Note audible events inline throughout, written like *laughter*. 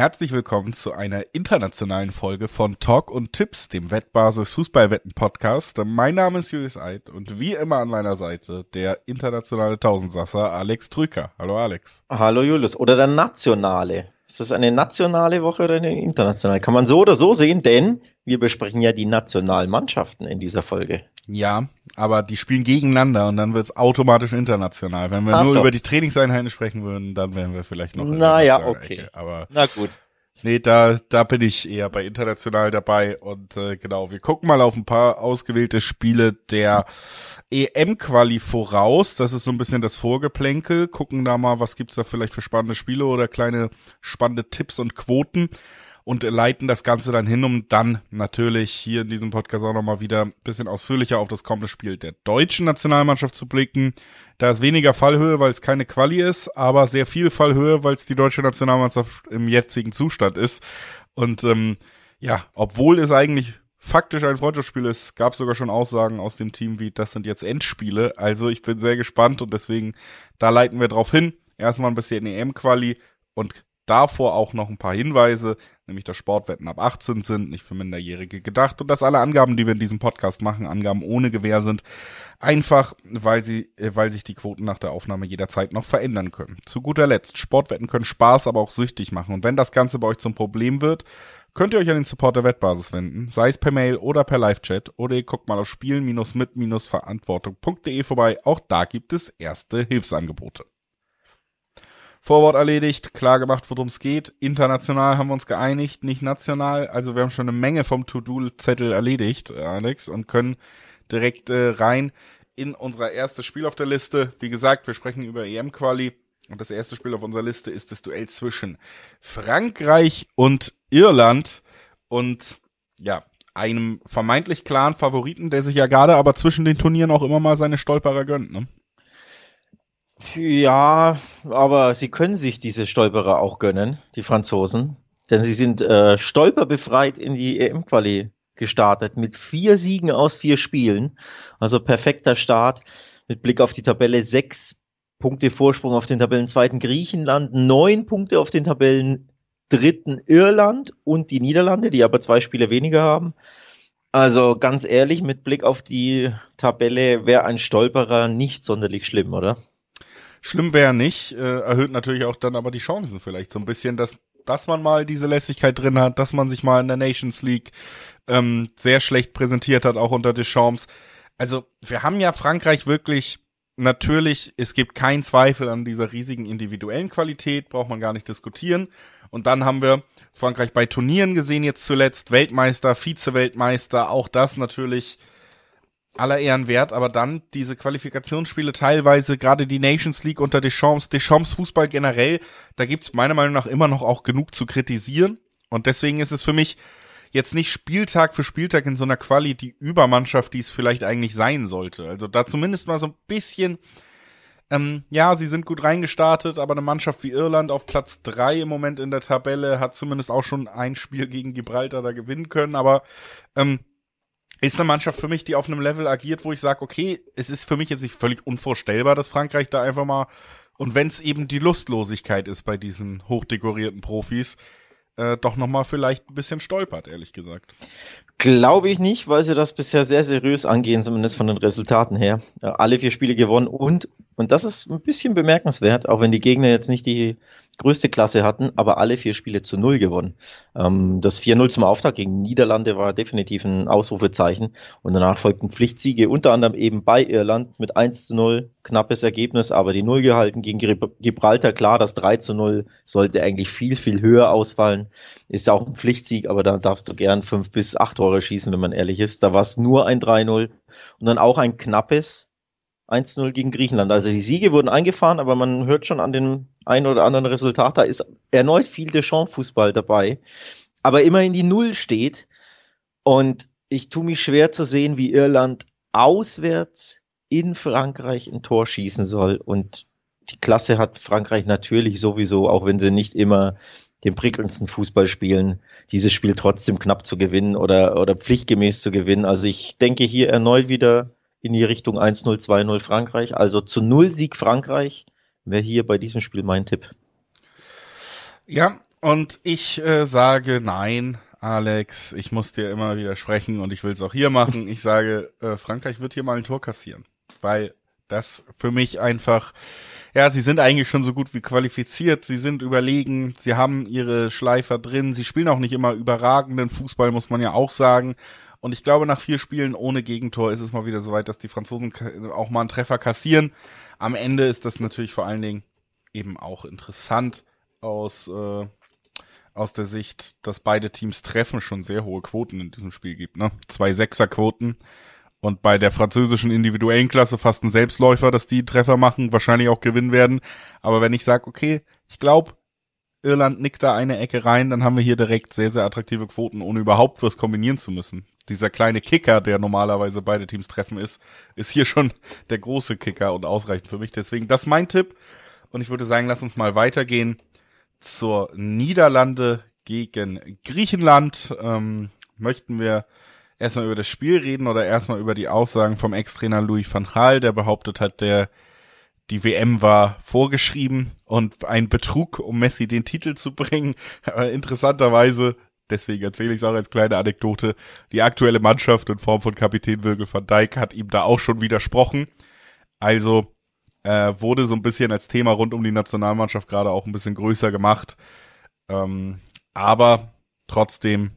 Herzlich willkommen zu einer internationalen Folge von Talk und Tipps, dem Wettbasis Fußballwetten Podcast. Mein Name ist Julius Eid und wie immer an meiner Seite der internationale Tausendsasser Alex Trüker. Hallo Alex. Hallo Julius. Oder der nationale. Ist das eine nationale Woche oder eine internationale? Kann man so oder so sehen, denn wir besprechen ja die nationalen Mannschaften in dieser Folge. Ja, aber die spielen gegeneinander und dann wird es automatisch international. Wenn wir Ach nur so. über die Trainingseinheiten sprechen würden, dann wären wir vielleicht noch. Naja, okay. Ecke. Aber Na gut. Nee, da, da bin ich eher bei international dabei und äh, genau, wir gucken mal auf ein paar ausgewählte Spiele der EM-Quali voraus. Das ist so ein bisschen das Vorgeplänkel. Gucken da mal, was gibt's da vielleicht für spannende Spiele oder kleine spannende Tipps und Quoten und leiten das Ganze dann hin, um dann natürlich hier in diesem Podcast auch nochmal wieder ein bisschen ausführlicher auf das kommende Spiel der deutschen Nationalmannschaft zu blicken. Da ist weniger Fallhöhe, weil es keine Quali ist, aber sehr viel Fallhöhe, weil es die deutsche Nationalmannschaft im jetzigen Zustand ist. Und ähm, ja, obwohl es eigentlich faktisch ein Freundschaftsspiel ist, gab es sogar schon Aussagen aus dem Team wie, das sind jetzt Endspiele. Also ich bin sehr gespannt und deswegen, da leiten wir drauf hin. Erstmal ein bisschen EM-Quali und davor auch noch ein paar Hinweise, nämlich dass Sportwetten ab 18 sind, nicht für Minderjährige gedacht und dass alle Angaben, die wir in diesem Podcast machen, Angaben ohne Gewähr sind, einfach weil sie, äh, weil sich die Quoten nach der Aufnahme jederzeit noch verändern können. Zu guter Letzt, Sportwetten können Spaß, aber auch süchtig machen und wenn das Ganze bei euch zum Problem wird, könnt ihr euch an den Support der Wettbasis wenden, sei es per Mail oder per Live-Chat oder ihr guckt mal auf spielen-mit-verantwortung.de vorbei, auch da gibt es erste Hilfsangebote. Vorwort erledigt, klar gemacht, worum es geht. International haben wir uns geeinigt, nicht national. Also wir haben schon eine Menge vom To-Do-Zettel erledigt, Alex, und können direkt äh, rein in unser erstes Spiel auf der Liste. Wie gesagt, wir sprechen über EM-Quali. Und das erste Spiel auf unserer Liste ist das Duell zwischen Frankreich und Irland. Und ja, einem vermeintlich klaren Favoriten, der sich ja gerade aber zwischen den Turnieren auch immer mal seine Stolperer gönnt, ne? Ja, aber sie können sich diese Stolperer auch gönnen, die Franzosen. Denn sie sind äh, stolperbefreit in die EM-Quali gestartet mit vier Siegen aus vier Spielen. Also perfekter Start mit Blick auf die Tabelle. Sechs Punkte Vorsprung auf den Tabellen zweiten Griechenland, neun Punkte auf den Tabellen dritten Irland und die Niederlande, die aber zwei Spiele weniger haben. Also ganz ehrlich, mit Blick auf die Tabelle wäre ein Stolperer nicht sonderlich schlimm, oder? Schlimm wäre nicht, äh, erhöht natürlich auch dann aber die Chancen vielleicht so ein bisschen, dass, dass man mal diese Lässigkeit drin hat, dass man sich mal in der Nations League ähm, sehr schlecht präsentiert hat, auch unter Deschamps. Also wir haben ja Frankreich wirklich natürlich, es gibt keinen Zweifel an dieser riesigen individuellen Qualität, braucht man gar nicht diskutieren. Und dann haben wir Frankreich bei Turnieren gesehen, jetzt zuletzt Weltmeister, Vize-Weltmeister, auch das natürlich aller Ehren wert, aber dann diese Qualifikationsspiele teilweise, gerade die Nations League unter Deschamps, Deschamps Fußball generell, da gibt's meiner Meinung nach immer noch auch genug zu kritisieren. Und deswegen ist es für mich jetzt nicht Spieltag für Spieltag in so einer Quali die Übermannschaft, die es vielleicht eigentlich sein sollte. Also da zumindest mal so ein bisschen, ähm, ja, sie sind gut reingestartet, aber eine Mannschaft wie Irland auf Platz drei im Moment in der Tabelle hat zumindest auch schon ein Spiel gegen Gibraltar da gewinnen können, aber ähm, ist eine Mannschaft für mich, die auf einem Level agiert, wo ich sage, okay, es ist für mich jetzt nicht völlig unvorstellbar, dass Frankreich da einfach mal, und wenn es eben die Lustlosigkeit ist bei diesen hochdekorierten Profis, äh, doch nochmal vielleicht ein bisschen stolpert, ehrlich gesagt. Glaube ich nicht, weil sie das bisher sehr seriös angehen, zumindest von den Resultaten her. Alle vier Spiele gewonnen und, und das ist ein bisschen bemerkenswert, auch wenn die Gegner jetzt nicht die größte Klasse hatten, aber alle vier Spiele zu Null gewonnen. Ähm, das 4-0 zum Auftakt gegen Niederlande war definitiv ein Ausrufezeichen und danach folgten Pflichtsiege, unter anderem eben bei Irland mit 1 zu 0, knappes Ergebnis, aber die Null gehalten gegen Gibraltar, klar, das 3 zu 0 sollte eigentlich viel, viel höher ausfallen. Ist auch ein Pflichtsieg, aber da darfst du gern fünf bis acht Tore schießen, wenn man ehrlich ist. Da war es nur ein 3-0 und dann auch ein knappes 1-0 gegen Griechenland. Also die Siege wurden eingefahren, aber man hört schon an dem ein oder anderen Resultat, da ist erneut viel Deschamps-Fußball dabei. Aber immerhin die Null steht. Und ich tue mich schwer zu sehen, wie Irland auswärts in Frankreich ein Tor schießen soll. Und die Klasse hat Frankreich natürlich sowieso, auch wenn sie nicht immer den prickelndsten Fußball spielen, dieses Spiel trotzdem knapp zu gewinnen oder, oder pflichtgemäß zu gewinnen. Also ich denke hier erneut wieder in die Richtung 1-0, 2-0 Frankreich. Also zu Null Sieg Frankreich wäre hier bei diesem Spiel mein Tipp. Ja, Und ich äh, sage nein, Alex, ich muss dir immer widersprechen und ich will es auch hier machen. Ich sage, äh, Frankreich wird hier mal ein Tor kassieren, weil das für mich einfach, ja, sie sind eigentlich schon so gut wie qualifiziert, sie sind überlegen, sie haben ihre Schleifer drin, sie spielen auch nicht immer überragenden Fußball, muss man ja auch sagen. Und ich glaube, nach vier Spielen ohne Gegentor ist es mal wieder so weit, dass die Franzosen auch mal einen Treffer kassieren. Am Ende ist das natürlich vor allen Dingen eben auch interessant aus, äh, aus der Sicht, dass beide Teams treffen, schon sehr hohe Quoten in diesem Spiel gibt. Ne? Zwei Sechserquoten und bei der französischen individuellen Klasse fast ein Selbstläufer, dass die Treffer machen, wahrscheinlich auch gewinnen werden. Aber wenn ich sage, okay, ich glaube, Irland nickt da eine Ecke rein, dann haben wir hier direkt sehr, sehr attraktive Quoten, ohne überhaupt was kombinieren zu müssen. Dieser kleine Kicker, der normalerweise beide Teams treffen ist, ist hier schon der große Kicker und ausreichend für mich. Deswegen das mein Tipp. Und ich würde sagen, lass uns mal weitergehen zur Niederlande gegen Griechenland. Ähm, möchten wir erstmal über das Spiel reden oder erstmal über die Aussagen vom Ex-Trainer Louis van Gaal, der behauptet hat, der die WM war vorgeschrieben und ein Betrug, um Messi den Titel zu bringen. *laughs* Interessanterweise, deswegen erzähle ich es auch als kleine Anekdote, die aktuelle Mannschaft in Form von Kapitän Virgil van Dijk hat ihm da auch schon widersprochen. Also äh, wurde so ein bisschen als Thema rund um die Nationalmannschaft gerade auch ein bisschen größer gemacht. Ähm, aber trotzdem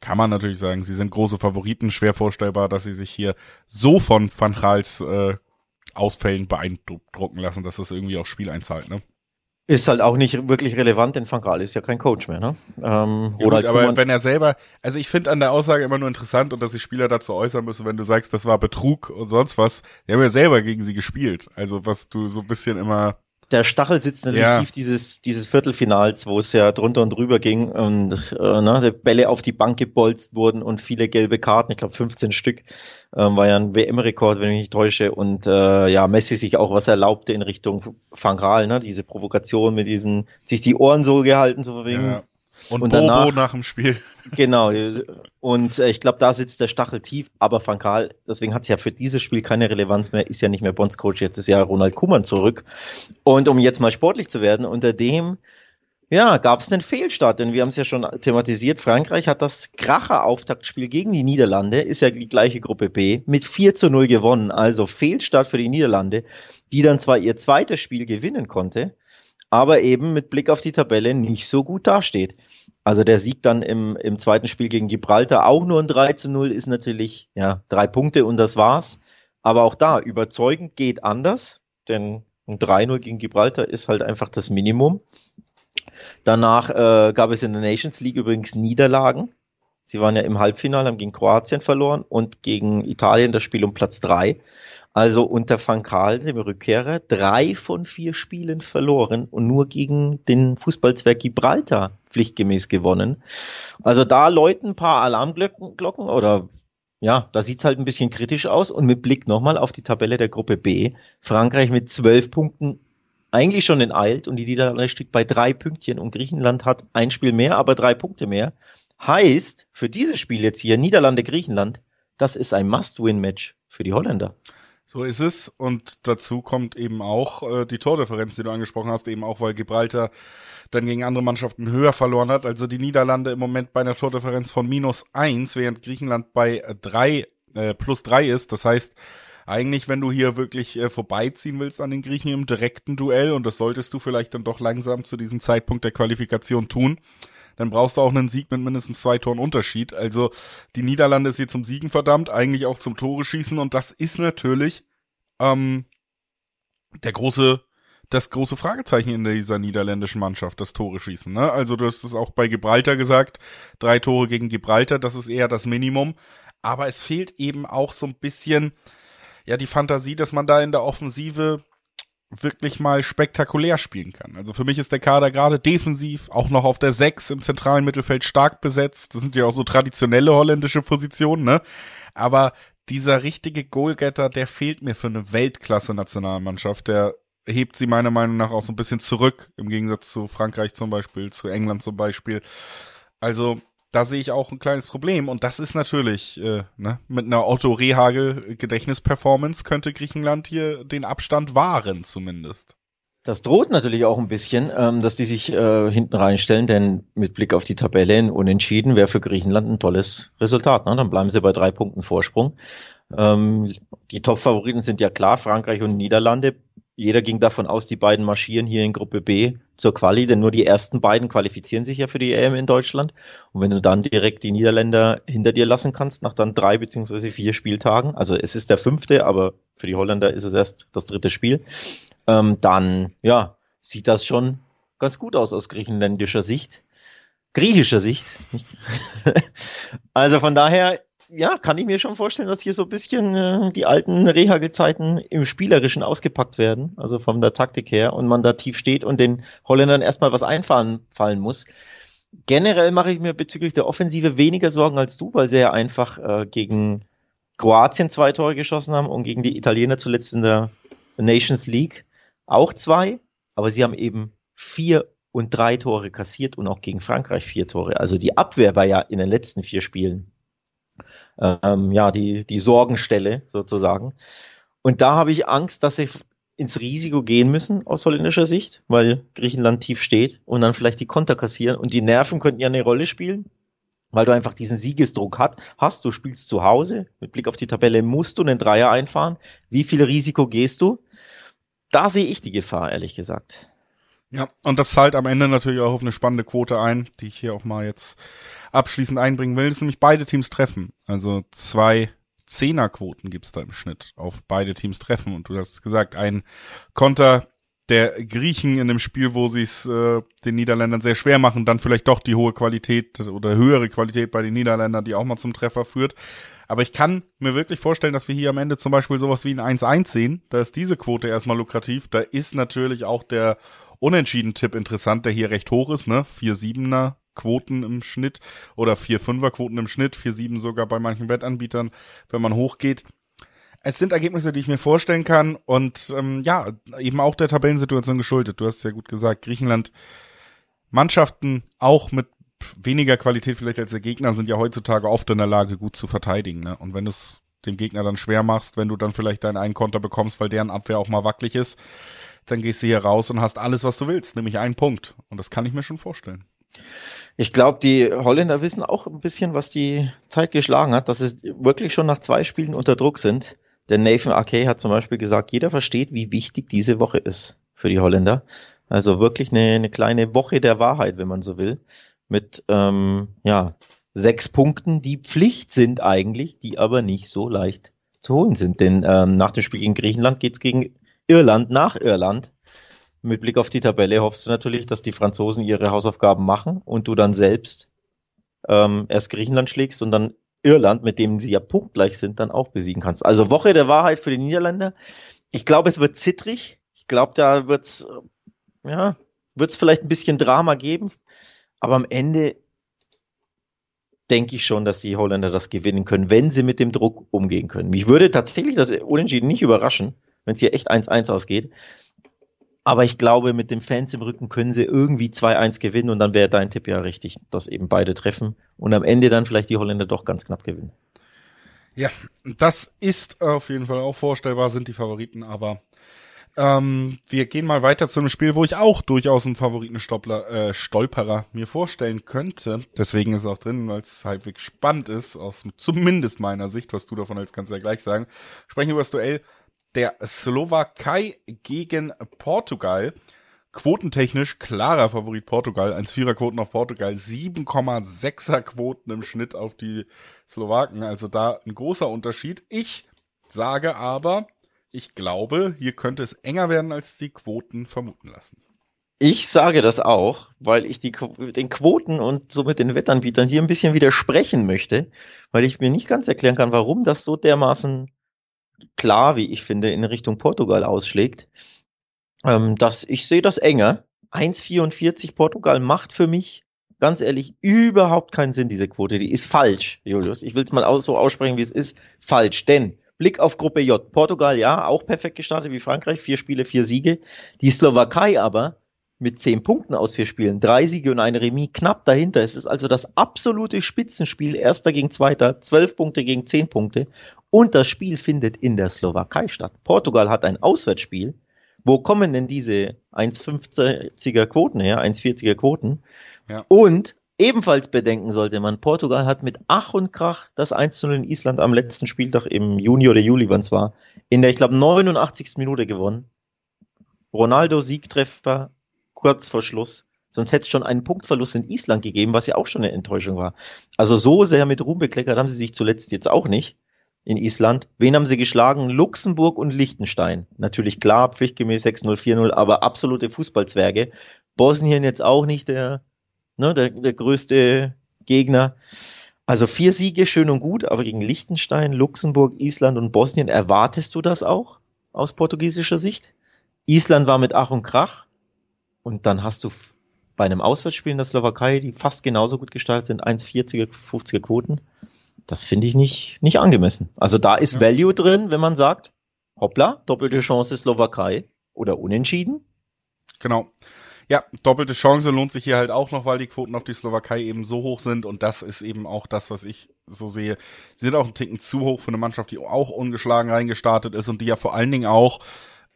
kann man natürlich sagen, sie sind große Favoriten. Schwer vorstellbar, dass sie sich hier so von Van Gaals äh, Ausfällen beeindrucken lassen, dass das irgendwie aufs Spiel einzahlt. Ne? Ist halt auch nicht wirklich relevant, denn Van ist ja kein Coach mehr, ne? Ähm, ja, gut, halt aber wenn er selber, also ich finde an der Aussage immer nur interessant und dass die Spieler dazu äußern müssen, wenn du sagst, das war Betrug und sonst was, die haben ja selber gegen sie gespielt. Also was du so ein bisschen immer der Stachel sitzt natürlich ja. tief dieses, dieses Viertelfinals, wo es ja drunter und drüber ging und äh, ne, die Bälle auf die Bank gebolzt wurden und viele gelbe Karten, ich glaube 15 Stück, ähm, war ja ein WM-Rekord, wenn ich mich nicht täusche. Und äh, ja, Messi sich auch was erlaubte in Richtung Fangral, ne, diese Provokation mit diesen, sich die Ohren so gehalten zu verwegen. Ja. Und, und Bobo danach, nach dem Spiel. *laughs* Genau. Und äh, ich glaube, da sitzt der Stachel tief. Aber Van Gaal, deswegen hat es ja für dieses Spiel keine Relevanz mehr, ist ja nicht mehr Bondscoach. Jetzt ist ja Ronald Kuhmann zurück. Und um jetzt mal sportlich zu werden, unter dem ja, gab es einen Fehlstart, denn wir haben es ja schon thematisiert. Frankreich hat das Kracher-Auftaktspiel gegen die Niederlande, ist ja die gleiche Gruppe B, mit 4 zu 0 gewonnen. Also Fehlstart für die Niederlande, die dann zwar ihr zweites Spiel gewinnen konnte, aber eben mit Blick auf die Tabelle nicht so gut dasteht. Also der Sieg dann im, im zweiten Spiel gegen Gibraltar, auch nur ein 3 zu 0, ist natürlich, ja, drei Punkte und das war's. Aber auch da, überzeugend geht anders, denn ein 3-0 gegen Gibraltar ist halt einfach das Minimum. Danach äh, gab es in der Nations League übrigens Niederlagen. Sie waren ja im Halbfinale, haben gegen Kroatien verloren und gegen Italien das Spiel um Platz drei. Also unter Van Gaal, dem Rückkehrer, drei von vier Spielen verloren und nur gegen den Fußballzwerg Gibraltar pflichtgemäß gewonnen. Also da läuten ein paar Alarmglocken oder ja, da sieht's halt ein bisschen kritisch aus. Und mit Blick nochmal auf die Tabelle der Gruppe B, Frankreich mit zwölf Punkten eigentlich schon enteilt und die Niederlande steht bei drei Pünktchen und Griechenland hat ein Spiel mehr, aber drei Punkte mehr. Heißt, für dieses Spiel jetzt hier, Niederlande-Griechenland, das ist ein Must-Win-Match für die Holländer. So ist es. Und dazu kommt eben auch äh, die Tordifferenz, die du angesprochen hast, eben auch, weil Gibraltar dann gegen andere Mannschaften höher verloren hat. Also die Niederlande im Moment bei einer Tordifferenz von minus eins, während Griechenland bei drei, äh, plus drei ist. Das heißt, eigentlich, wenn du hier wirklich äh, vorbeiziehen willst an den Griechen im direkten Duell, und das solltest du vielleicht dann doch langsam zu diesem Zeitpunkt der Qualifikation tun, dann brauchst du auch einen Sieg mit mindestens zwei Toren Unterschied. Also die Niederlande ist hier zum Siegen verdammt, eigentlich auch zum Tore schießen und das ist natürlich ähm, der große das große Fragezeichen in dieser niederländischen Mannschaft, das Tore schießen. Ne? Also du hast es auch bei Gibraltar gesagt, drei Tore gegen Gibraltar, das ist eher das Minimum. Aber es fehlt eben auch so ein bisschen ja die Fantasie, dass man da in der Offensive wirklich mal spektakulär spielen kann. Also für mich ist der Kader gerade defensiv, auch noch auf der 6 im zentralen Mittelfeld stark besetzt. Das sind ja auch so traditionelle holländische Positionen, ne? Aber dieser richtige Goalgetter, der fehlt mir für eine Weltklasse-Nationalmannschaft. Der hebt sie meiner Meinung nach auch so ein bisschen zurück, im Gegensatz zu Frankreich zum Beispiel, zu England zum Beispiel. Also da sehe ich auch ein kleines Problem und das ist natürlich äh, ne, mit einer Otto Rehagel Gedächtnisperformance könnte Griechenland hier den Abstand wahren zumindest. Das droht natürlich auch ein bisschen, ähm, dass die sich äh, hinten reinstellen, denn mit Blick auf die Tabelle in Unentschieden wäre für Griechenland ein tolles Resultat. Ne? Dann bleiben sie bei drei Punkten Vorsprung. Ähm, die Top-Favoriten sind ja klar, Frankreich und Niederlande. Jeder ging davon aus, die beiden marschieren hier in Gruppe B zur Quali, denn nur die ersten beiden qualifizieren sich ja für die EM in Deutschland. Und wenn du dann direkt die Niederländer hinter dir lassen kannst, nach dann drei beziehungsweise vier Spieltagen, also es ist der fünfte, aber für die Holländer ist es erst das dritte Spiel, ähm, dann ja, sieht das schon ganz gut aus aus griechenländischer Sicht. Griechischer Sicht. *laughs* also von daher, ja, kann ich mir schon vorstellen, dass hier so ein bisschen äh, die alten Reha-Gezeiten im Spielerischen ausgepackt werden, also von der Taktik her, und man da tief steht und den Holländern erstmal was einfallen fallen muss. Generell mache ich mir bezüglich der Offensive weniger Sorgen als du, weil sie ja einfach äh, gegen Kroatien zwei Tore geschossen haben und gegen die Italiener zuletzt in der Nations League auch zwei, aber sie haben eben vier und drei Tore kassiert und auch gegen Frankreich vier Tore. Also die Abwehr war ja in den letzten vier Spielen ähm, ja die, die Sorgenstelle sozusagen. Und da habe ich Angst, dass sie ins Risiko gehen müssen aus holländischer Sicht, weil Griechenland tief steht und dann vielleicht die Konter kassieren und die Nerven könnten ja eine Rolle spielen, weil du einfach diesen Siegesdruck hat, hast. Du spielst zu Hause, mit Blick auf die Tabelle musst du einen Dreier einfahren. Wie viel Risiko gehst du? da sehe ich die Gefahr, ehrlich gesagt. Ja, und das zahlt am Ende natürlich auch auf eine spannende Quote ein, die ich hier auch mal jetzt abschließend einbringen will. Das ist nämlich beide Teams treffen. Also zwei Zehnerquoten gibt's da im Schnitt auf beide Teams treffen. Und du hast gesagt, ein Konter der Griechen in dem Spiel, wo sie es äh, den Niederländern sehr schwer machen, dann vielleicht doch die hohe Qualität oder höhere Qualität bei den Niederländern, die auch mal zum Treffer führt. Aber ich kann mir wirklich vorstellen, dass wir hier am Ende zum Beispiel sowas wie ein 1-1 sehen. Da ist diese Quote erstmal lukrativ. Da ist natürlich auch der Unentschieden-Tipp interessant, der hier recht hoch ist, ne? 4-7er Quoten im Schnitt oder 4-5er Quoten im Schnitt, 4-7 sogar bei manchen Wettanbietern, wenn man hochgeht. Es sind Ergebnisse, die ich mir vorstellen kann und ähm, ja, eben auch der Tabellensituation geschuldet. Du hast ja gut gesagt, Griechenland Mannschaften auch mit weniger Qualität vielleicht als der Gegner sind ja heutzutage oft in der Lage, gut zu verteidigen. Ne? Und wenn du es dem Gegner dann schwer machst, wenn du dann vielleicht deinen einen Konter bekommst, weil deren Abwehr auch mal wackelig ist, dann gehst du hier raus und hast alles, was du willst, nämlich einen Punkt. Und das kann ich mir schon vorstellen. Ich glaube, die Holländer wissen auch ein bisschen, was die Zeit geschlagen hat, dass sie wirklich schon nach zwei Spielen unter Druck sind. Denn Nathan Ake hat zum Beispiel gesagt, jeder versteht, wie wichtig diese Woche ist für die Holländer. Also wirklich eine, eine kleine Woche der Wahrheit, wenn man so will mit ähm, ja, sechs Punkten, die Pflicht sind eigentlich, die aber nicht so leicht zu holen sind. Denn ähm, nach dem Spiel gegen Griechenland geht's gegen Irland nach Irland. Mit Blick auf die Tabelle hoffst du natürlich, dass die Franzosen ihre Hausaufgaben machen und du dann selbst ähm, erst Griechenland schlägst und dann Irland, mit dem sie ja punktgleich sind, dann auch besiegen kannst. Also Woche der Wahrheit für die Niederländer. Ich glaube, es wird zittrig. Ich glaube, da wird's ja, wird's vielleicht ein bisschen Drama geben. Aber am Ende denke ich schon, dass die Holländer das gewinnen können, wenn sie mit dem Druck umgehen können. Mich würde tatsächlich das Unentschieden nicht überraschen, wenn es hier echt 1-1 ausgeht. Aber ich glaube, mit den Fans im Rücken können sie irgendwie 2-1 gewinnen und dann wäre dein Tipp ja richtig, dass eben beide treffen und am Ende dann vielleicht die Holländer doch ganz knapp gewinnen. Ja, das ist auf jeden Fall auch vorstellbar, sind die Favoriten, aber ähm, wir gehen mal weiter zu einem Spiel, wo ich auch durchaus einen Favoritenstolperer äh, Stolperer mir vorstellen könnte. Deswegen ist es auch drin, weil es halbwegs spannend ist, aus zumindest meiner Sicht, was du davon hältst, kannst du ja gleich sagen. Sprechen über das Duell der Slowakei gegen Portugal. Quotentechnisch klarer Favorit Portugal. 1,4er Quoten auf Portugal, 7,6er Quoten im Schnitt auf die Slowaken. Also da ein großer Unterschied. Ich sage aber, ich glaube, hier könnte es enger werden, als die Quoten vermuten lassen. Ich sage das auch, weil ich die, den Quoten und somit den Wettanbietern hier ein bisschen widersprechen möchte, weil ich mir nicht ganz erklären kann, warum das so dermaßen klar, wie ich finde, in Richtung Portugal ausschlägt. Ähm, dass ich sehe das enger. 1,44 Portugal macht für mich ganz ehrlich überhaupt keinen Sinn, diese Quote. Die ist falsch, Julius. Ich will es mal so aussprechen, wie es ist. Falsch. Denn Blick auf Gruppe J. Portugal, ja, auch perfekt gestartet wie Frankreich. Vier Spiele, vier Siege. Die Slowakei aber mit zehn Punkten aus vier Spielen, drei Siege und eine Remis knapp dahinter. Es ist also das absolute Spitzenspiel, erster gegen zweiter, zwölf Punkte gegen zehn Punkte. Und das Spiel findet in der Slowakei statt. Portugal hat ein Auswärtsspiel Wo kommen denn diese 1,50er Quoten her, 1,40er Quoten? Ja. Und ebenfalls bedenken sollte man, Portugal hat mit Ach und Krach das 1 0 in Island am letzten Spieltag im Juni oder Juli, wann es war, in der, ich glaube, 89. Minute gewonnen. Ronaldo Siegtreffer kurz vor Schluss. Sonst hätte es schon einen Punktverlust in Island gegeben, was ja auch schon eine Enttäuschung war. Also so sehr mit Ruhm bekleckert haben sie sich zuletzt jetzt auch nicht in Island. Wen haben sie geschlagen? Luxemburg und Liechtenstein. Natürlich klar, pflichtgemäß 6-0, 4-0, aber absolute Fußballzwerge. Bosnien jetzt auch nicht der, ne, der, der größte Gegner. Also vier Siege, schön und gut, aber gegen Liechtenstein, Luxemburg, Island und Bosnien erwartest du das auch aus portugiesischer Sicht? Island war mit Ach und Krach und dann hast du bei einem Auswärtsspiel in der Slowakei, die fast genauso gut gestaltet sind, 1,40er, 50er Quoten. Das finde ich nicht, nicht angemessen. Also da ist ja. Value drin, wenn man sagt, hoppla, doppelte Chance Slowakei oder unentschieden. Genau. Ja, doppelte Chance lohnt sich hier halt auch noch, weil die Quoten auf die Slowakei eben so hoch sind und das ist eben auch das, was ich so sehe. Sie sind auch ein Ticken zu hoch für eine Mannschaft, die auch ungeschlagen reingestartet ist und die ja vor allen Dingen auch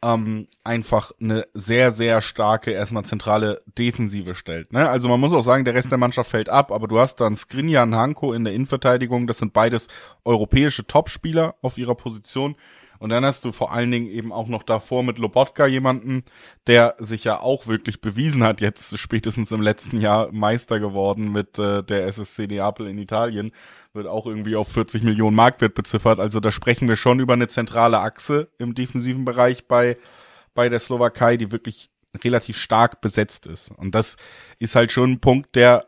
ähm, einfach eine sehr, sehr starke, erstmal zentrale Defensive stellt. Ne? Also man muss auch sagen, der Rest der Mannschaft fällt ab, aber du hast dann Skriniar Hanko in der Innenverteidigung, das sind beides europäische Topspieler auf ihrer Position. Und dann hast du vor allen Dingen eben auch noch davor mit Lobotka jemanden, der sich ja auch wirklich bewiesen hat, jetzt spätestens im letzten Jahr Meister geworden mit äh, der SSC Neapel in Italien, wird auch irgendwie auf 40 Millionen Marktwert beziffert. Also da sprechen wir schon über eine zentrale Achse im defensiven Bereich bei, bei der Slowakei, die wirklich relativ stark besetzt ist. Und das ist halt schon ein Punkt, der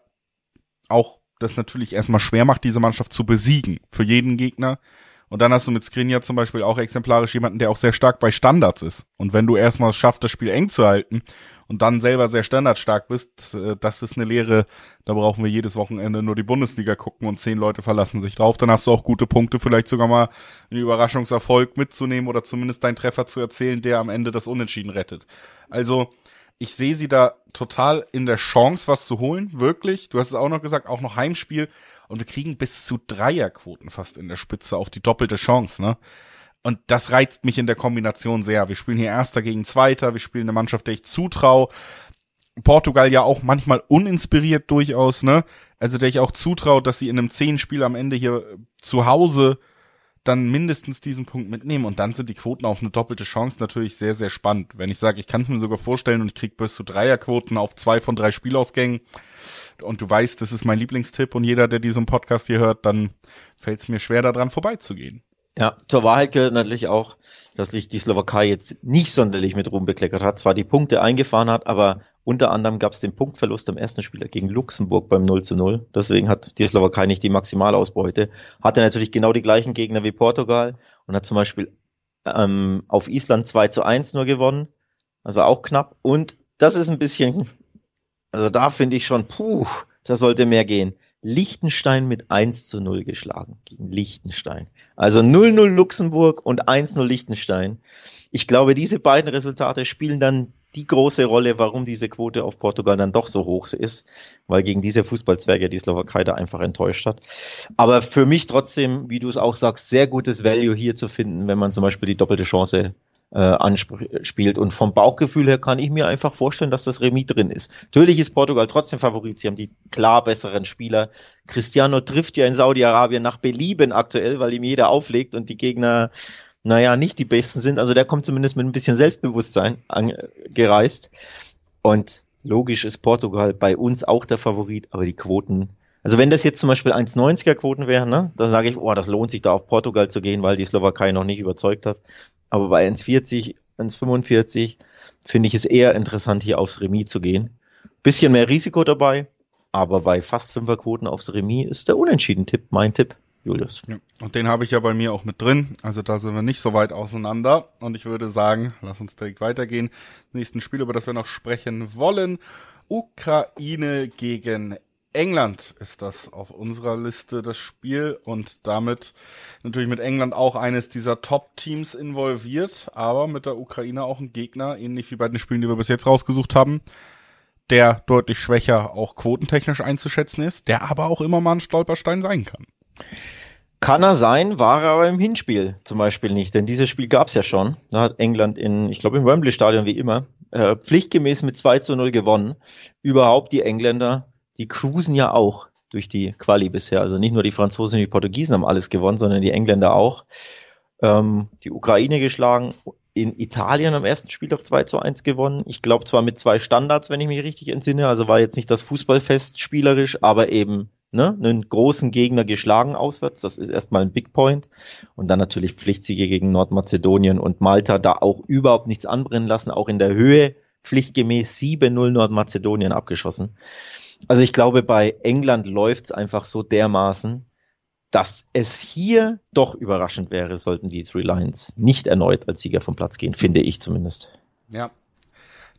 auch das natürlich erstmal schwer macht, diese Mannschaft zu besiegen für jeden Gegner. Und dann hast du mit Skriniar zum Beispiel auch exemplarisch jemanden, der auch sehr stark bei Standards ist. Und wenn du erstmal schaffst, das Spiel eng zu halten und dann selber sehr standardstark bist, äh, das ist eine Lehre, da brauchen wir jedes Wochenende nur die Bundesliga gucken und zehn Leute verlassen sich drauf. Dann hast du auch gute Punkte, vielleicht sogar mal einen Überraschungserfolg mitzunehmen oder zumindest deinen Treffer zu erzählen, der am Ende das Unentschieden rettet. Also, ich sehe sie da total in der Chance, was zu holen, wirklich. Du hast es auch noch gesagt, auch noch Heimspiel und wir kriegen bis zu Dreierquoten fast in der Spitze auf die doppelte Chance, ne? Und das reizt mich in der Kombination sehr. Wir spielen hier Erster gegen Zweiter, wir spielen eine Mannschaft, der ich zutraue. Portugal ja auch manchmal uninspiriert durchaus, ne? Also der ich auch zutraue, dass sie in einem Zehnspiel am Ende hier zu Hause dann mindestens diesen Punkt mitnehmen und dann sind die Quoten auf eine doppelte Chance natürlich sehr, sehr spannend. Wenn ich sage, ich kann es mir sogar vorstellen und ich krieg bis zu Dreierquoten auf zwei von drei Spielausgängen und du weißt, das ist mein Lieblingstipp und jeder, der diesen Podcast hier hört, dann fällt es mir schwer, daran vorbeizugehen. Ja, zur Wahrheit gehört natürlich auch, dass sich die Slowakei jetzt nicht sonderlich mit Ruhm bekleckert hat, zwar die Punkte eingefahren hat, aber unter anderem gab es den Punktverlust am ersten Spieler gegen Luxemburg beim 0 zu 0. Deswegen hat die Slowakei nicht die Maximalausbeute. Hatte natürlich genau die gleichen Gegner wie Portugal und hat zum Beispiel ähm, auf Island 2 zu 1 nur gewonnen. Also auch knapp. Und das ist ein bisschen, also da finde ich schon, puh, da sollte mehr gehen. Liechtenstein mit 1 zu 0 geschlagen gegen Liechtenstein. Also 0-0 Luxemburg und 1-0 Liechtenstein. Ich glaube, diese beiden Resultate spielen dann die große Rolle, warum diese Quote auf Portugal dann doch so hoch ist, weil gegen diese Fußballzwerge die Slowakei da einfach enttäuscht hat. Aber für mich trotzdem, wie du es auch sagst, sehr gutes Value hier zu finden, wenn man zum Beispiel die doppelte Chance äh, anspielt. Und vom Bauchgefühl her kann ich mir einfach vorstellen, dass das Remis drin ist. Natürlich ist Portugal trotzdem Favorit. Sie haben die klar besseren Spieler. Cristiano trifft ja in Saudi-Arabien nach Belieben aktuell, weil ihm jeder auflegt und die Gegner, naja, nicht die besten sind. Also der kommt zumindest mit ein bisschen Selbstbewusstsein angereist. Und logisch ist Portugal bei uns auch der Favorit, aber die Quoten also wenn das jetzt zum Beispiel 1,90er Quoten wären, ne, dann sage ich, oh, das lohnt sich da auf Portugal zu gehen, weil die Slowakei noch nicht überzeugt hat. Aber bei 1,40, 1,45 finde ich es eher interessant, hier aufs Remis zu gehen. Bisschen mehr Risiko dabei, aber bei fast 5er Quoten aufs Remis ist der Unentschieden-Tipp mein Tipp. Julius. Ja, und den habe ich ja bei mir auch mit drin. Also da sind wir nicht so weit auseinander. Und ich würde sagen, lass uns direkt weitergehen. Nächsten Spiel, über das wir noch sprechen wollen. Ukraine gegen England ist das auf unserer Liste das Spiel und damit natürlich mit England auch eines dieser Top-Teams involviert, aber mit der Ukraine auch ein Gegner, ähnlich wie bei den Spielen, die wir bis jetzt rausgesucht haben, der deutlich schwächer auch quotentechnisch einzuschätzen ist, der aber auch immer mal ein Stolperstein sein kann Kann er sein, war er aber im Hinspiel zum Beispiel nicht, denn dieses Spiel gab es ja schon. Da hat England in, ich glaube im Wembley Stadion wie immer, äh, pflichtgemäß mit 2 zu 0 gewonnen. Überhaupt die Engländer, die cruisen ja auch durch die Quali bisher. Also nicht nur die Franzosen und die Portugiesen haben alles gewonnen, sondern die Engländer auch. Ähm, die Ukraine geschlagen, in Italien am ersten Spiel doch 2 zu 1 gewonnen. Ich glaube zwar mit zwei Standards, wenn ich mich richtig entsinne, also war jetzt nicht das Fußballfest spielerisch, aber eben ne, einen großen Gegner geschlagen auswärts. Das ist erstmal ein Big Point. Und dann natürlich Pflichtsiege gegen Nordmazedonien und Malta, da auch überhaupt nichts anbrennen lassen, auch in der Höhe pflichtgemäß 7-0 Nordmazedonien abgeschossen. Also ich glaube, bei England läuft's einfach so dermaßen, dass es hier doch überraschend wäre, sollten die Three Lions nicht erneut als Sieger vom Platz gehen, finde ich zumindest. Ja,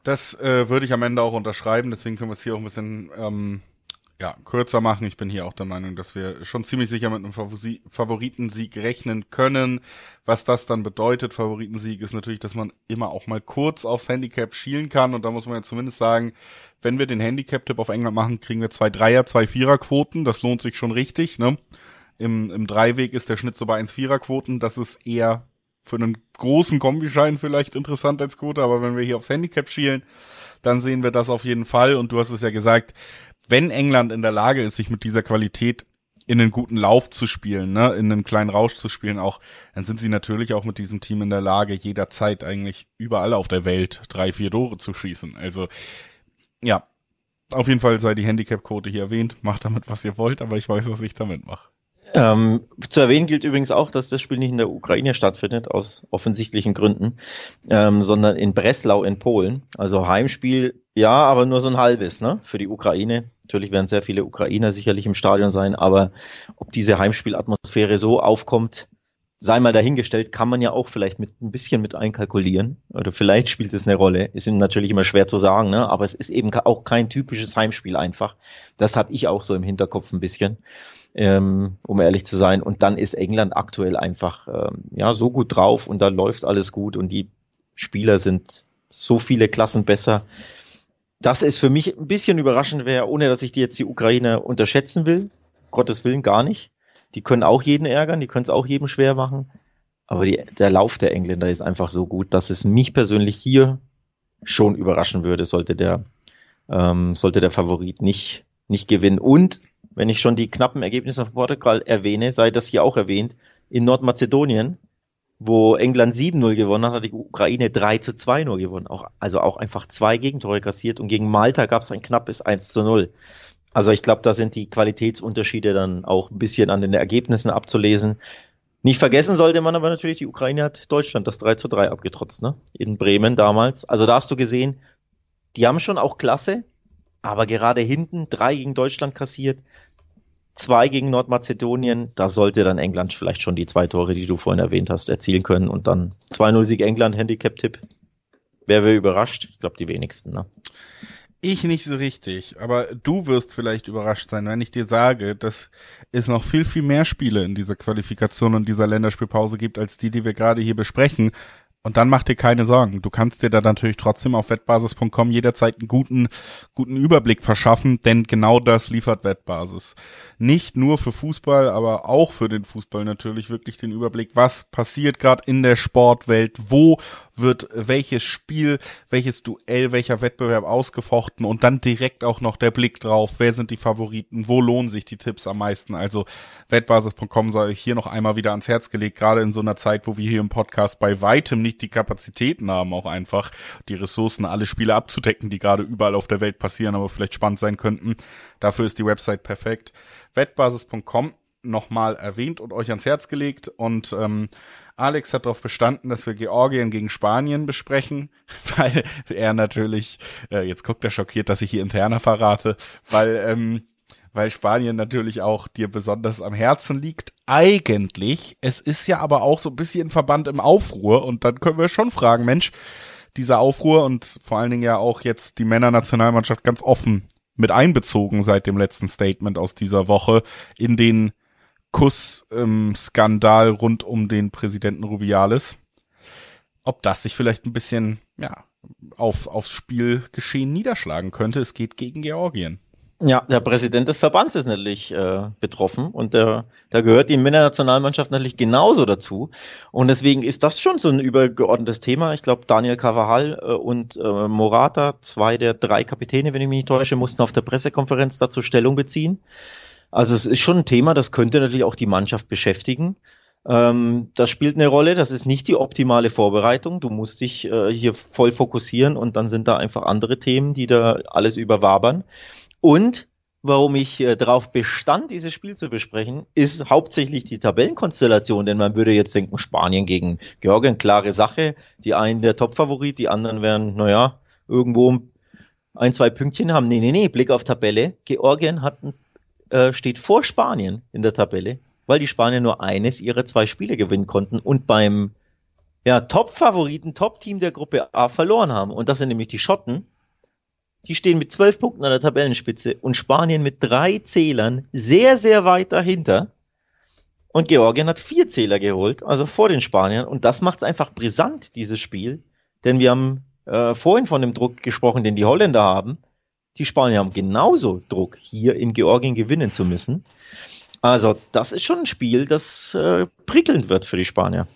das äh, würde ich am Ende auch unterschreiben, deswegen können wir es hier auch ein bisschen ähm, ja, kürzer machen. Ich bin hier auch der Meinung, dass wir schon ziemlich sicher mit einem Favoritensieg rechnen können. Was das dann bedeutet, Favoritensieg, ist natürlich, dass man immer auch mal kurz aufs Handicap schielen kann. Und da muss man ja zumindest sagen, wenn wir den Handicap-Tipp auf England machen, kriegen wir zwei Dreier, zwei Vierer-Quoten. Das lohnt sich schon richtig. Ne? Im, Im Dreiweg ist der Schnitt so bei 1 Vierer-Quoten. Das ist eher für einen großen Kombischein vielleicht interessant als Quote. Aber wenn wir hier aufs Handicap schielen, dann sehen wir das auf jeden Fall. Und du hast es ja gesagt, wenn England in der Lage ist, sich mit dieser Qualität in einen guten Lauf zu spielen, ne, in einem kleinen Rausch zu spielen auch, dann sind sie natürlich auch mit diesem Team in der Lage, jederzeit eigentlich überall auf der Welt drei, vier Tore zu schießen. Also, ja, auf jeden Fall sei die Handicap-Quote hier erwähnt. Macht damit, was ihr wollt, aber ich weiß, was ich damit mache. Ähm, zu erwähnen gilt übrigens auch, dass das Spiel nicht in der Ukraine stattfindet, aus offensichtlichen Gründen, ähm, sondern in Breslau in Polen. Also Heimspiel, ja, aber nur so ein halbes, ne, für die Ukraine. Natürlich werden sehr viele Ukrainer sicherlich im Stadion sein, aber ob diese Heimspielatmosphäre so aufkommt, sei mal dahingestellt, kann man ja auch vielleicht mit ein bisschen mit einkalkulieren. Oder vielleicht spielt es eine Rolle. Ist natürlich immer schwer zu sagen, ne? aber es ist eben auch kein typisches Heimspiel einfach. Das habe ich auch so im Hinterkopf ein bisschen ähm, um ehrlich zu sein. Und dann ist England aktuell einfach ähm, ja so gut drauf und da läuft alles gut und die Spieler sind so viele Klassen besser. dass es für mich ein bisschen überraschend wäre, ohne dass ich die jetzt die Ukraine unterschätzen will. Gottes Willen gar nicht. Die können auch jeden ärgern, die können es auch jedem schwer machen. Aber die, der Lauf der Engländer ist einfach so gut, dass es mich persönlich hier schon überraschen würde, sollte der, ähm, sollte der Favorit nicht, nicht gewinnen. Und wenn ich schon die knappen Ergebnisse von Portugal erwähne, sei das hier auch erwähnt, in Nordmazedonien, wo England 7-0 gewonnen hat, hat die Ukraine 3 zu 2 nur gewonnen. Auch, also auch einfach zwei Gegentore kassiert und gegen Malta gab es ein knappes 1 zu 0. Also ich glaube, da sind die Qualitätsunterschiede dann auch ein bisschen an den Ergebnissen abzulesen. Nicht vergessen sollte man aber natürlich, die Ukraine hat Deutschland das 3 zu 3 abgetrotzt, ne? In Bremen damals. Also da hast du gesehen, die haben schon auch Klasse, aber gerade hinten drei gegen Deutschland kassiert, zwei gegen Nordmazedonien. Da sollte dann England vielleicht schon die zwei Tore, die du vorhin erwähnt hast, erzielen können. Und dann 2-0 Sieg England, Handicap-Tipp. Wer wäre überrascht? Ich glaube, die wenigsten. Ne? Ich nicht so richtig, aber du wirst vielleicht überrascht sein, wenn ich dir sage, dass es noch viel, viel mehr Spiele in dieser Qualifikation und dieser Länderspielpause gibt, als die, die wir gerade hier besprechen. Und dann mach dir keine Sorgen. Du kannst dir da natürlich trotzdem auf wettbasis.com jederzeit einen guten, guten Überblick verschaffen, denn genau das liefert Wettbasis. Nicht nur für Fußball, aber auch für den Fußball natürlich wirklich den Überblick, was passiert gerade in der Sportwelt, wo wird welches Spiel, welches Duell, welcher Wettbewerb ausgefochten und dann direkt auch noch der Blick drauf, wer sind die Favoriten, wo lohnen sich die Tipps am meisten. Also wettbasis.com sei euch hier noch einmal wieder ans Herz gelegt, gerade in so einer Zeit, wo wir hier im Podcast bei weitem nicht die Kapazitäten haben, auch einfach die Ressourcen, alle Spiele abzudecken, die gerade überall auf der Welt passieren, aber vielleicht spannend sein könnten. Dafür ist die Website perfekt. Wettbasis.com nochmal erwähnt und euch ans Herz gelegt und ähm, Alex hat darauf bestanden, dass wir Georgien gegen Spanien besprechen, *laughs* weil er natürlich, äh, jetzt guckt er schockiert, dass ich hier interner verrate, weil, ähm, weil Spanien natürlich auch dir besonders am Herzen liegt. Eigentlich, es ist ja aber auch so ein bisschen Verband im Aufruhr und dann können wir schon fragen, Mensch, dieser Aufruhr und vor allen Dingen ja auch jetzt die Männernationalmannschaft ganz offen mit einbezogen seit dem letzten Statement aus dieser Woche in den Kuss-Skandal ähm, rund um den Präsidenten Rubiales. Ob das sich vielleicht ein bisschen, ja, auf, aufs Spielgeschehen niederschlagen könnte. Es geht gegen Georgien. Ja, der Präsident des Verbands ist natürlich äh, betroffen und der, da gehört die Männernationalmannschaft natürlich genauso dazu. Und deswegen ist das schon so ein übergeordnetes Thema. Ich glaube, Daniel Carvajal äh, und äh, Morata, zwei der drei Kapitäne, wenn ich mich nicht täusche, mussten auf der Pressekonferenz dazu Stellung beziehen. Also es ist schon ein Thema, das könnte natürlich auch die Mannschaft beschäftigen. Ähm, das spielt eine Rolle, das ist nicht die optimale Vorbereitung. Du musst dich äh, hier voll fokussieren und dann sind da einfach andere Themen, die da alles überwabern. Und warum ich äh, darauf bestand, dieses Spiel zu besprechen, ist hauptsächlich die Tabellenkonstellation, denn man würde jetzt denken, Spanien gegen Georgien, klare Sache. Die einen der Topfavorit, die anderen wären, naja, irgendwo ein, zwei Pünktchen haben. Nee, nee, nee, Blick auf Tabelle. Georgien hat, äh, steht vor Spanien in der Tabelle, weil die Spanier nur eines ihrer zwei Spiele gewinnen konnten und beim ja, Top-Favoriten, Top-Team der Gruppe A verloren haben. Und das sind nämlich die Schotten. Die stehen mit zwölf Punkten an der Tabellenspitze und Spanien mit drei Zählern sehr, sehr weit dahinter. Und Georgien hat vier Zähler geholt, also vor den Spaniern. Und das macht es einfach brisant, dieses Spiel. Denn wir haben äh, vorhin von dem Druck gesprochen, den die Holländer haben. Die Spanier haben genauso Druck, hier in Georgien gewinnen zu müssen. Also, das ist schon ein Spiel, das äh, prickelnd wird für die Spanier.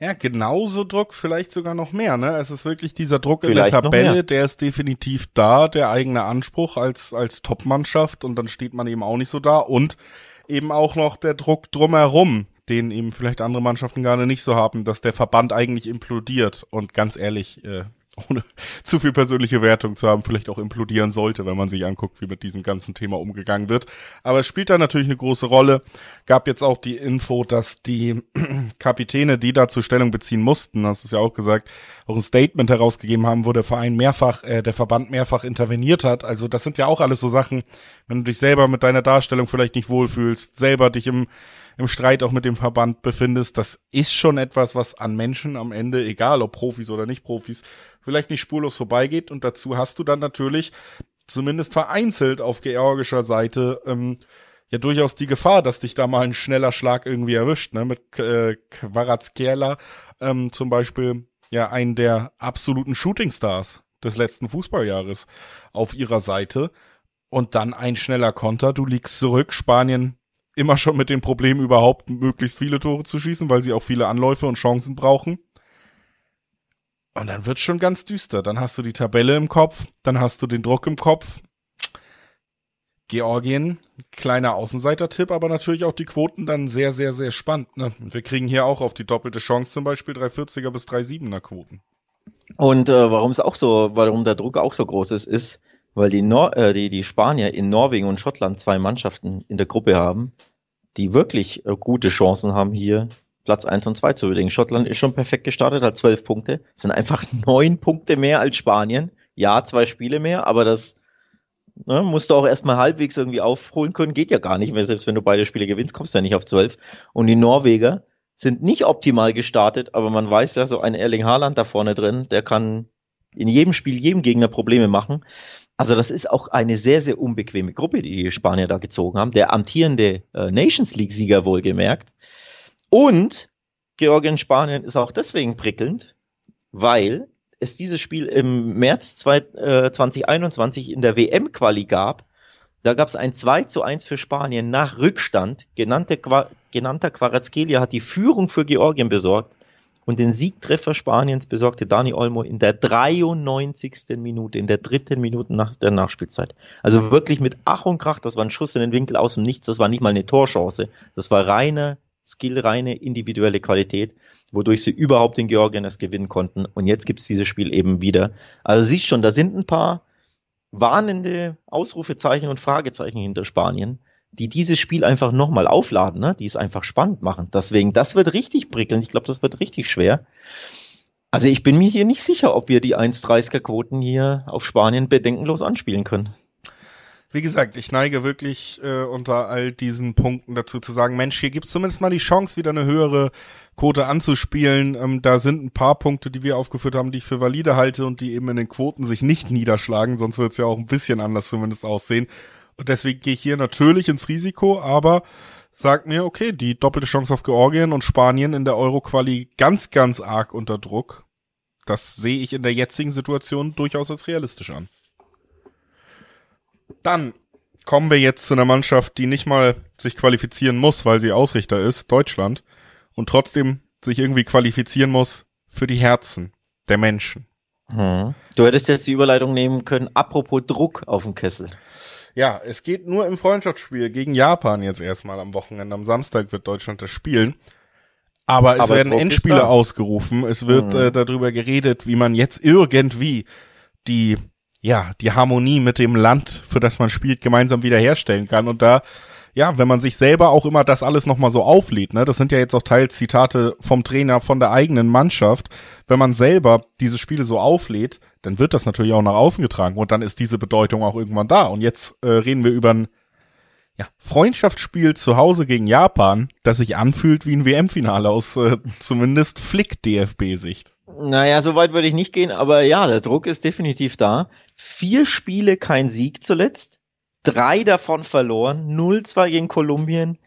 Ja, genauso Druck, vielleicht sogar noch mehr, ne? Es ist wirklich dieser Druck vielleicht in der Tabelle, der ist definitiv da, der eigene Anspruch als, als Top-Mannschaft und dann steht man eben auch nicht so da und eben auch noch der Druck drumherum, den eben vielleicht andere Mannschaften gerade nicht so haben, dass der Verband eigentlich implodiert und ganz ehrlich, äh, ohne zu viel persönliche Wertung zu haben, vielleicht auch implodieren sollte, wenn man sich anguckt, wie mit diesem ganzen Thema umgegangen wird. Aber es spielt da natürlich eine große Rolle. Gab jetzt auch die Info, dass die *clears throat* Kapitäne, die dazu Stellung beziehen mussten, hast du es ja auch gesagt, auch ein Statement herausgegeben haben, wo der Verein mehrfach, äh, der Verband mehrfach interveniert hat. Also das sind ja auch alles so Sachen, wenn du dich selber mit deiner Darstellung vielleicht nicht wohlfühlst, selber dich im im Streit auch mit dem Verband befindest, das ist schon etwas, was an Menschen am Ende, egal ob Profis oder nicht Profis, vielleicht nicht spurlos vorbeigeht. Und dazu hast du dann natürlich zumindest vereinzelt auf georgischer Seite ähm, ja durchaus die Gefahr, dass dich da mal ein schneller Schlag irgendwie erwischt, ne? Mit äh, Quarazkerla ähm, zum Beispiel ja einen der absoluten Shootingstars des letzten Fußballjahres auf ihrer Seite. Und dann ein schneller Konter, du liegst zurück, Spanien immer schon mit dem Problem überhaupt möglichst viele Tore zu schießen, weil sie auch viele Anläufe und Chancen brauchen. Und dann wird's schon ganz düster. Dann hast du die Tabelle im Kopf, dann hast du den Druck im Kopf. Georgien, kleiner Außenseiter-Tipp, aber natürlich auch die Quoten dann sehr, sehr, sehr spannend. Ne? Wir kriegen hier auch auf die doppelte Chance zum Beispiel 340er bis 3,7er Quoten. Und äh, warum es auch so, warum der Druck auch so groß ist, ist, weil die, Nor äh, die, die Spanier in Norwegen und Schottland zwei Mannschaften in der Gruppe haben, die wirklich äh, gute Chancen haben, hier Platz 1 und 2 zu belegen. Schottland ist schon perfekt gestartet, hat 12 Punkte. Sind einfach *laughs* neun Punkte mehr als Spanien. Ja, zwei Spiele mehr, aber das ne, musst du auch erstmal halbwegs irgendwie aufholen können. Geht ja gar nicht, weil selbst wenn du beide Spiele gewinnst, kommst du ja nicht auf 12. Und die Norweger sind nicht optimal gestartet, aber man weiß ja, so ein Erling Haaland da vorne drin, der kann in jedem Spiel jedem Gegner Probleme machen. Also das ist auch eine sehr, sehr unbequeme Gruppe, die die Spanier da gezogen haben. Der amtierende äh, Nations League-Sieger wohlgemerkt. Und Georgien-Spanien ist auch deswegen prickelnd, weil es dieses Spiel im März zwei, äh, 2021 in der WM-Quali gab. Da gab es ein 2 zu 1 für Spanien nach Rückstand. Genannte, genannter Quarazkelia hat die Führung für Georgien besorgt. Und den Siegtreffer Spaniens besorgte Dani Olmo in der 93. Minute, in der dritten Minute nach der Nachspielzeit. Also wirklich mit Ach und Krach, das war ein Schuss in den Winkel aus dem Nichts, das war nicht mal eine Torchance, das war reine Skill, reine individuelle Qualität, wodurch sie überhaupt in Georgien es gewinnen konnten. Und jetzt gibt's dieses Spiel eben wieder. Also siehst schon, da sind ein paar warnende Ausrufezeichen und Fragezeichen hinter Spanien die dieses Spiel einfach nochmal aufladen, ne? die es einfach spannend machen. Deswegen, das wird richtig prickeln. Ich glaube, das wird richtig schwer. Also ich bin mir hier nicht sicher, ob wir die 1,30er Quoten hier auf Spanien bedenkenlos anspielen können. Wie gesagt, ich neige wirklich äh, unter all diesen Punkten dazu zu sagen, Mensch, hier gibt's zumindest mal die Chance, wieder eine höhere Quote anzuspielen. Ähm, da sind ein paar Punkte, die wir aufgeführt haben, die ich für valide halte und die eben in den Quoten sich nicht niederschlagen, sonst wird's ja auch ein bisschen anders zumindest aussehen. Und deswegen gehe ich hier natürlich ins Risiko, aber sagt mir, okay, die doppelte Chance auf Georgien und Spanien in der Euro-Quali ganz, ganz arg unter Druck. Das sehe ich in der jetzigen Situation durchaus als realistisch an. Dann kommen wir jetzt zu einer Mannschaft, die nicht mal sich qualifizieren muss, weil sie Ausrichter ist, Deutschland, und trotzdem sich irgendwie qualifizieren muss für die Herzen der Menschen. Hm. Du hättest jetzt die Überleitung nehmen können, apropos Druck auf dem Kessel. Ja, es geht nur im Freundschaftsspiel gegen Japan jetzt erstmal am Wochenende. Am Samstag wird Deutschland das spielen. Aber es Aber werden Endspiele ausgerufen. Es wird mhm. äh, darüber geredet, wie man jetzt irgendwie die ja, die Harmonie mit dem Land, für das man spielt, gemeinsam wiederherstellen kann. Und da, ja, wenn man sich selber auch immer das alles nochmal so auflädt, ne, das sind ja jetzt auch teils Zitate vom Trainer, von der eigenen Mannschaft, wenn man selber diese Spiele so auflädt, dann wird das natürlich auch nach außen getragen und dann ist diese Bedeutung auch irgendwann da. Und jetzt äh, reden wir über ein ja, Freundschaftsspiel zu Hause gegen Japan, das sich anfühlt wie ein WM-Finale aus äh, zumindest Flick-DFB-Sicht. Naja, so weit würde ich nicht gehen, aber ja, der Druck ist definitiv da. Vier Spiele, kein Sieg zuletzt. Drei davon verloren. 0-2 gegen Kolumbien.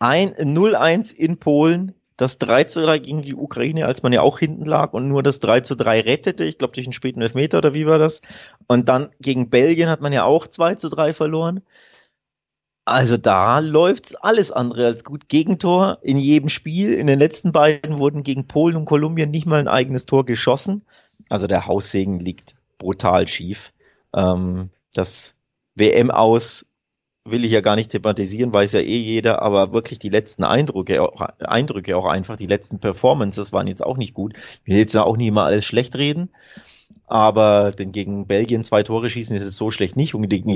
0-1 in Polen. Das 3 zu 3 gegen die Ukraine, als man ja auch hinten lag und nur das 3 zu 3 rettete. Ich glaube, durch einen späten Elfmeter oder wie war das? Und dann gegen Belgien hat man ja auch 2 zu 3 verloren. Also da läuft's alles andere als gut. Gegentor in jedem Spiel. In den letzten beiden wurden gegen Polen und Kolumbien nicht mal ein eigenes Tor geschossen. Also der Haussegen liegt brutal schief. Ähm, das WM aus will ich ja gar nicht thematisieren, weiß ja eh jeder, aber wirklich die letzten Eindrücke, auch, Eindrücke auch einfach, die letzten Performances waren jetzt auch nicht gut. Ich will jetzt auch nicht immer alles schlecht reden, aber denn gegen Belgien zwei Tore schießen ist es so schlecht nicht und gegen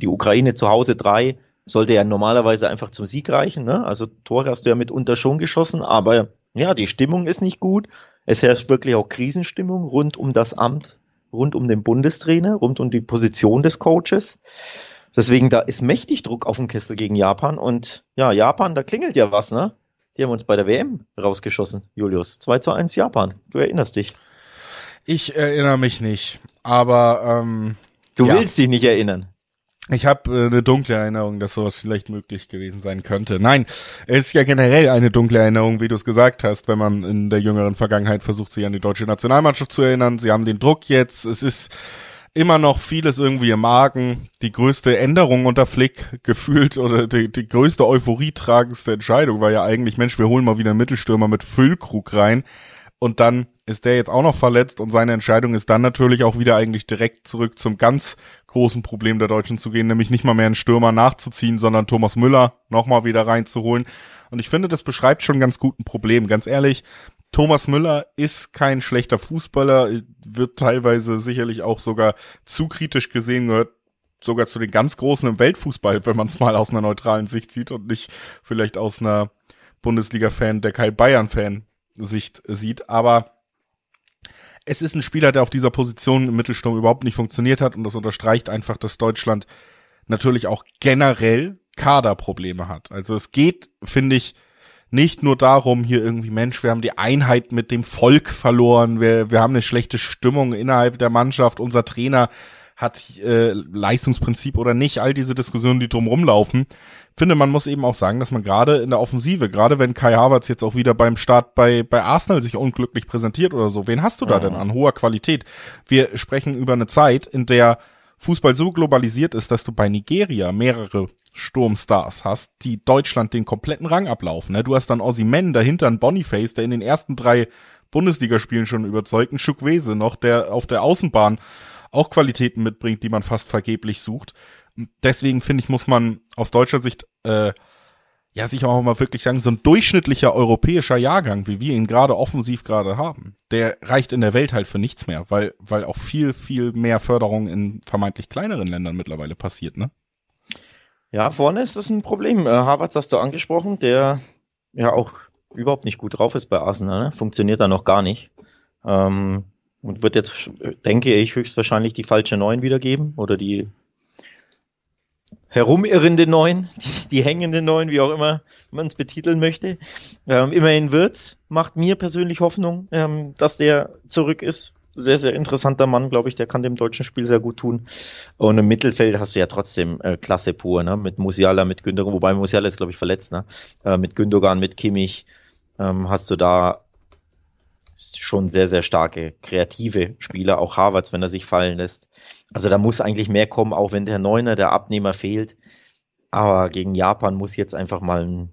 die Ukraine zu Hause drei sollte ja normalerweise einfach zum Sieg reichen. Ne? Also Tore hast du ja mitunter schon geschossen, aber ja, die Stimmung ist nicht gut. Es herrscht wirklich auch Krisenstimmung rund um das Amt, rund um den Bundestrainer, rund um die Position des Coaches. Deswegen, da ist mächtig Druck auf dem Kessel gegen Japan. Und ja, Japan, da klingelt ja was, ne? Die haben uns bei der WM rausgeschossen, Julius. 2 zu 1 Japan. Du erinnerst dich. Ich erinnere mich nicht, aber ähm, Du ja. willst dich nicht erinnern. Ich habe äh, eine dunkle Erinnerung, dass sowas vielleicht möglich gewesen sein könnte. Nein, es ist ja generell eine dunkle Erinnerung, wie du es gesagt hast, wenn man in der jüngeren Vergangenheit versucht, sich an die deutsche Nationalmannschaft zu erinnern. Sie haben den Druck jetzt. Es ist immer noch vieles irgendwie im Magen. Die größte Änderung unter Flick gefühlt oder die, die größte Euphorie tragendste Entscheidung war ja eigentlich, Mensch, wir holen mal wieder einen Mittelstürmer mit Füllkrug rein. Und dann ist der jetzt auch noch verletzt und seine Entscheidung ist dann natürlich auch wieder eigentlich direkt zurück zum ganz großen Problem der Deutschen zu gehen, nämlich nicht mal mehr einen Stürmer nachzuziehen, sondern Thomas Müller nochmal wieder reinzuholen. Und ich finde, das beschreibt schon ganz gut ein Problem. Ganz ehrlich, Thomas Müller ist kein schlechter Fußballer, wird teilweise sicherlich auch sogar zu kritisch gesehen, gehört sogar zu den ganz Großen im Weltfußball, wenn man es mal aus einer neutralen Sicht sieht und nicht vielleicht aus einer Bundesliga-Fan, der kein Bayern-Fan Sicht sieht. Aber es ist ein Spieler, der auf dieser Position im Mittelsturm überhaupt nicht funktioniert hat und das unterstreicht einfach, dass Deutschland natürlich auch generell Kaderprobleme hat. Also es geht, finde ich, nicht nur darum, hier irgendwie, Mensch, wir haben die Einheit mit dem Volk verloren, wir, wir haben eine schlechte Stimmung innerhalb der Mannschaft, unser Trainer hat äh, Leistungsprinzip oder nicht, all diese Diskussionen, die drum rumlaufen. Finde, man muss eben auch sagen, dass man gerade in der Offensive, gerade wenn Kai Havertz jetzt auch wieder beim Start bei, bei Arsenal sich unglücklich präsentiert oder so, wen hast du da denn an hoher Qualität? Wir sprechen über eine Zeit, in der Fußball so globalisiert ist, dass du bei Nigeria mehrere Sturmstars hast, die Deutschland den kompletten Rang ablaufen. Ne? Du hast dann Ossiman dahinter ein Boniface, der in den ersten drei Bundesligaspielen schon überzeugt, ein Schukwese noch, der auf der Außenbahn auch Qualitäten mitbringt, die man fast vergeblich sucht. Deswegen finde ich, muss man aus deutscher Sicht äh, ja sich auch mal wirklich sagen, so ein durchschnittlicher europäischer Jahrgang, wie wir ihn gerade offensiv gerade haben, der reicht in der Welt halt für nichts mehr, weil, weil auch viel, viel mehr Förderung in vermeintlich kleineren Ländern mittlerweile passiert, ne? Ja, vorne ist das ein Problem. Äh, Harvards hast du angesprochen, der ja auch überhaupt nicht gut drauf ist bei Arsenal, ne? funktioniert da noch gar nicht. Ähm, und wird jetzt, denke ich, höchstwahrscheinlich die falsche Neun wiedergeben oder die herumirrende Neun, *laughs* die, die hängende Neun, wie auch immer man es betiteln möchte. Ähm, immerhin wird's, macht mir persönlich Hoffnung, ähm, dass der zurück ist. Sehr, sehr interessanter Mann, glaube ich, der kann dem deutschen Spiel sehr gut tun. Und im Mittelfeld hast du ja trotzdem äh, Klasse pur, ne? Mit Musiala, mit Gündogan, wobei Musiala ist, glaube ich, verletzt, ne? Äh, mit Gündogan, mit Kimmich ähm, hast du da schon sehr, sehr starke, kreative Spieler, auch Harvards, wenn er sich fallen lässt. Also da muss eigentlich mehr kommen, auch wenn der Neuner, der Abnehmer fehlt. Aber gegen Japan muss jetzt einfach mal ein,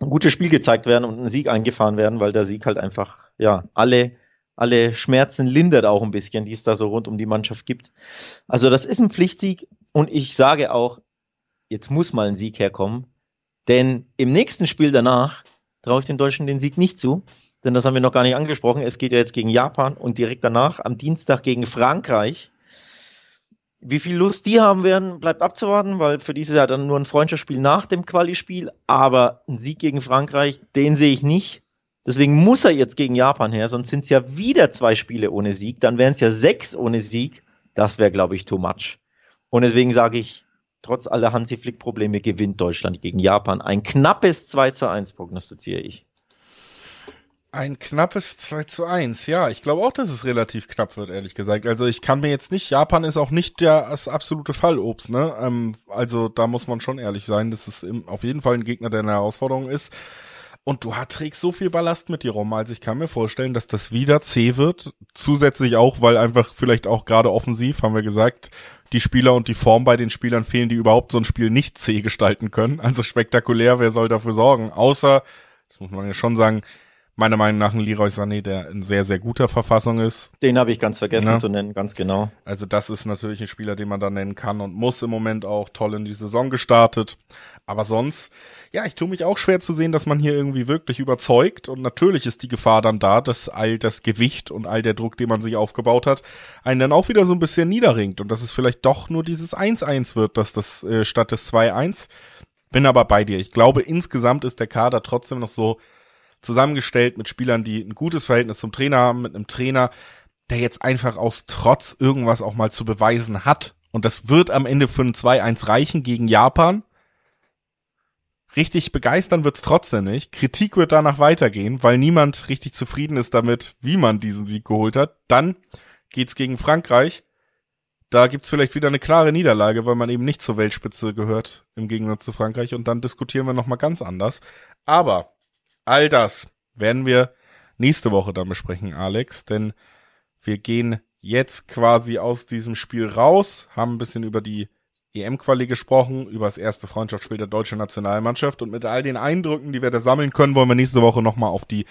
ein gutes Spiel gezeigt werden und ein Sieg eingefahren werden, weil der Sieg halt einfach, ja, alle, alle Schmerzen lindert auch ein bisschen, die es da so rund um die Mannschaft gibt. Also das ist ein Pflichtsieg und ich sage auch, jetzt muss mal ein Sieg herkommen, denn im nächsten Spiel danach traue ich den Deutschen den Sieg nicht zu denn das haben wir noch gar nicht angesprochen. Es geht ja jetzt gegen Japan und direkt danach am Dienstag gegen Frankreich. Wie viel Lust die haben werden, bleibt abzuwarten, weil für dieses Jahr dann nur ein Freundschaftsspiel nach dem Quali-Spiel, aber ein Sieg gegen Frankreich, den sehe ich nicht. Deswegen muss er jetzt gegen Japan her, sonst sind es ja wieder zwei Spiele ohne Sieg, dann wären es ja sechs ohne Sieg. Das wäre, glaube ich, too much. Und deswegen sage ich, trotz aller Hansi Flick-Probleme gewinnt Deutschland gegen Japan. Ein knappes 2 zu 1 prognostiziere ich. Ein knappes 2 zu 1. Ja, ich glaube auch, dass es relativ knapp wird, ehrlich gesagt. Also ich kann mir jetzt nicht, Japan ist auch nicht der, das absolute Fallobst, ne? Ähm, also da muss man schon ehrlich sein, dass es im, auf jeden Fall ein Gegner, der eine Herausforderung ist. Und du hat, trägst so viel Ballast mit dir rum. Also ich kann mir vorstellen, dass das wieder zäh wird. Zusätzlich auch, weil einfach vielleicht auch gerade offensiv, haben wir gesagt, die Spieler und die Form bei den Spielern fehlen, die überhaupt so ein Spiel nicht zäh gestalten können. Also spektakulär, wer soll dafür sorgen? Außer, das muss man ja schon sagen, meiner Meinung nach ein Leroy Sané, der in sehr, sehr guter Verfassung ist. Den habe ich ganz vergessen ja. zu nennen, ganz genau. Also das ist natürlich ein Spieler, den man da nennen kann und muss im Moment auch toll in die Saison gestartet. Aber sonst, ja, ich tue mich auch schwer zu sehen, dass man hier irgendwie wirklich überzeugt. Und natürlich ist die Gefahr dann da, dass all das Gewicht und all der Druck, den man sich aufgebaut hat, einen dann auch wieder so ein bisschen niederringt. Und dass es vielleicht doch nur dieses 1-1 wird, dass das äh, statt des 2-1. Bin aber bei dir. Ich glaube, insgesamt ist der Kader trotzdem noch so zusammengestellt mit Spielern, die ein gutes Verhältnis zum Trainer haben, mit einem Trainer, der jetzt einfach aus Trotz irgendwas auch mal zu beweisen hat. Und das wird am Ende für ein 2-1 reichen gegen Japan. Richtig begeistern wird's trotzdem nicht. Kritik wird danach weitergehen, weil niemand richtig zufrieden ist damit, wie man diesen Sieg geholt hat. Dann geht's gegen Frankreich. Da gibt's vielleicht wieder eine klare Niederlage, weil man eben nicht zur Weltspitze gehört, im Gegensatz zu Frankreich. Und dann diskutieren wir nochmal ganz anders. Aber All das werden wir nächste Woche dann besprechen, Alex, denn wir gehen jetzt quasi aus diesem Spiel raus, haben ein bisschen über die EM-Quali gesprochen, über das erste Freundschaftsspiel der deutschen Nationalmannschaft und mit all den Eindrücken, die wir da sammeln können, wollen wir nächste Woche nochmal auf die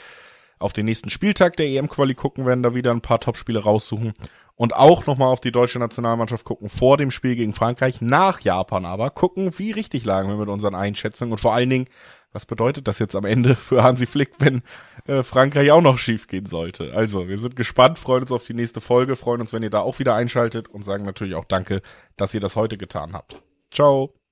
auf den nächsten Spieltag der EM-Quali gucken, werden da wieder ein paar Topspiele raussuchen und auch nochmal auf die deutsche Nationalmannschaft gucken vor dem Spiel gegen Frankreich, nach Japan aber, gucken, wie richtig lagen wir mit unseren Einschätzungen und vor allen Dingen, was bedeutet das jetzt am Ende für Hansi Flick, wenn äh, Frankreich auch noch schief gehen sollte? Also, wir sind gespannt, freuen uns auf die nächste Folge, freuen uns, wenn ihr da auch wieder einschaltet und sagen natürlich auch Danke, dass ihr das heute getan habt. Ciao.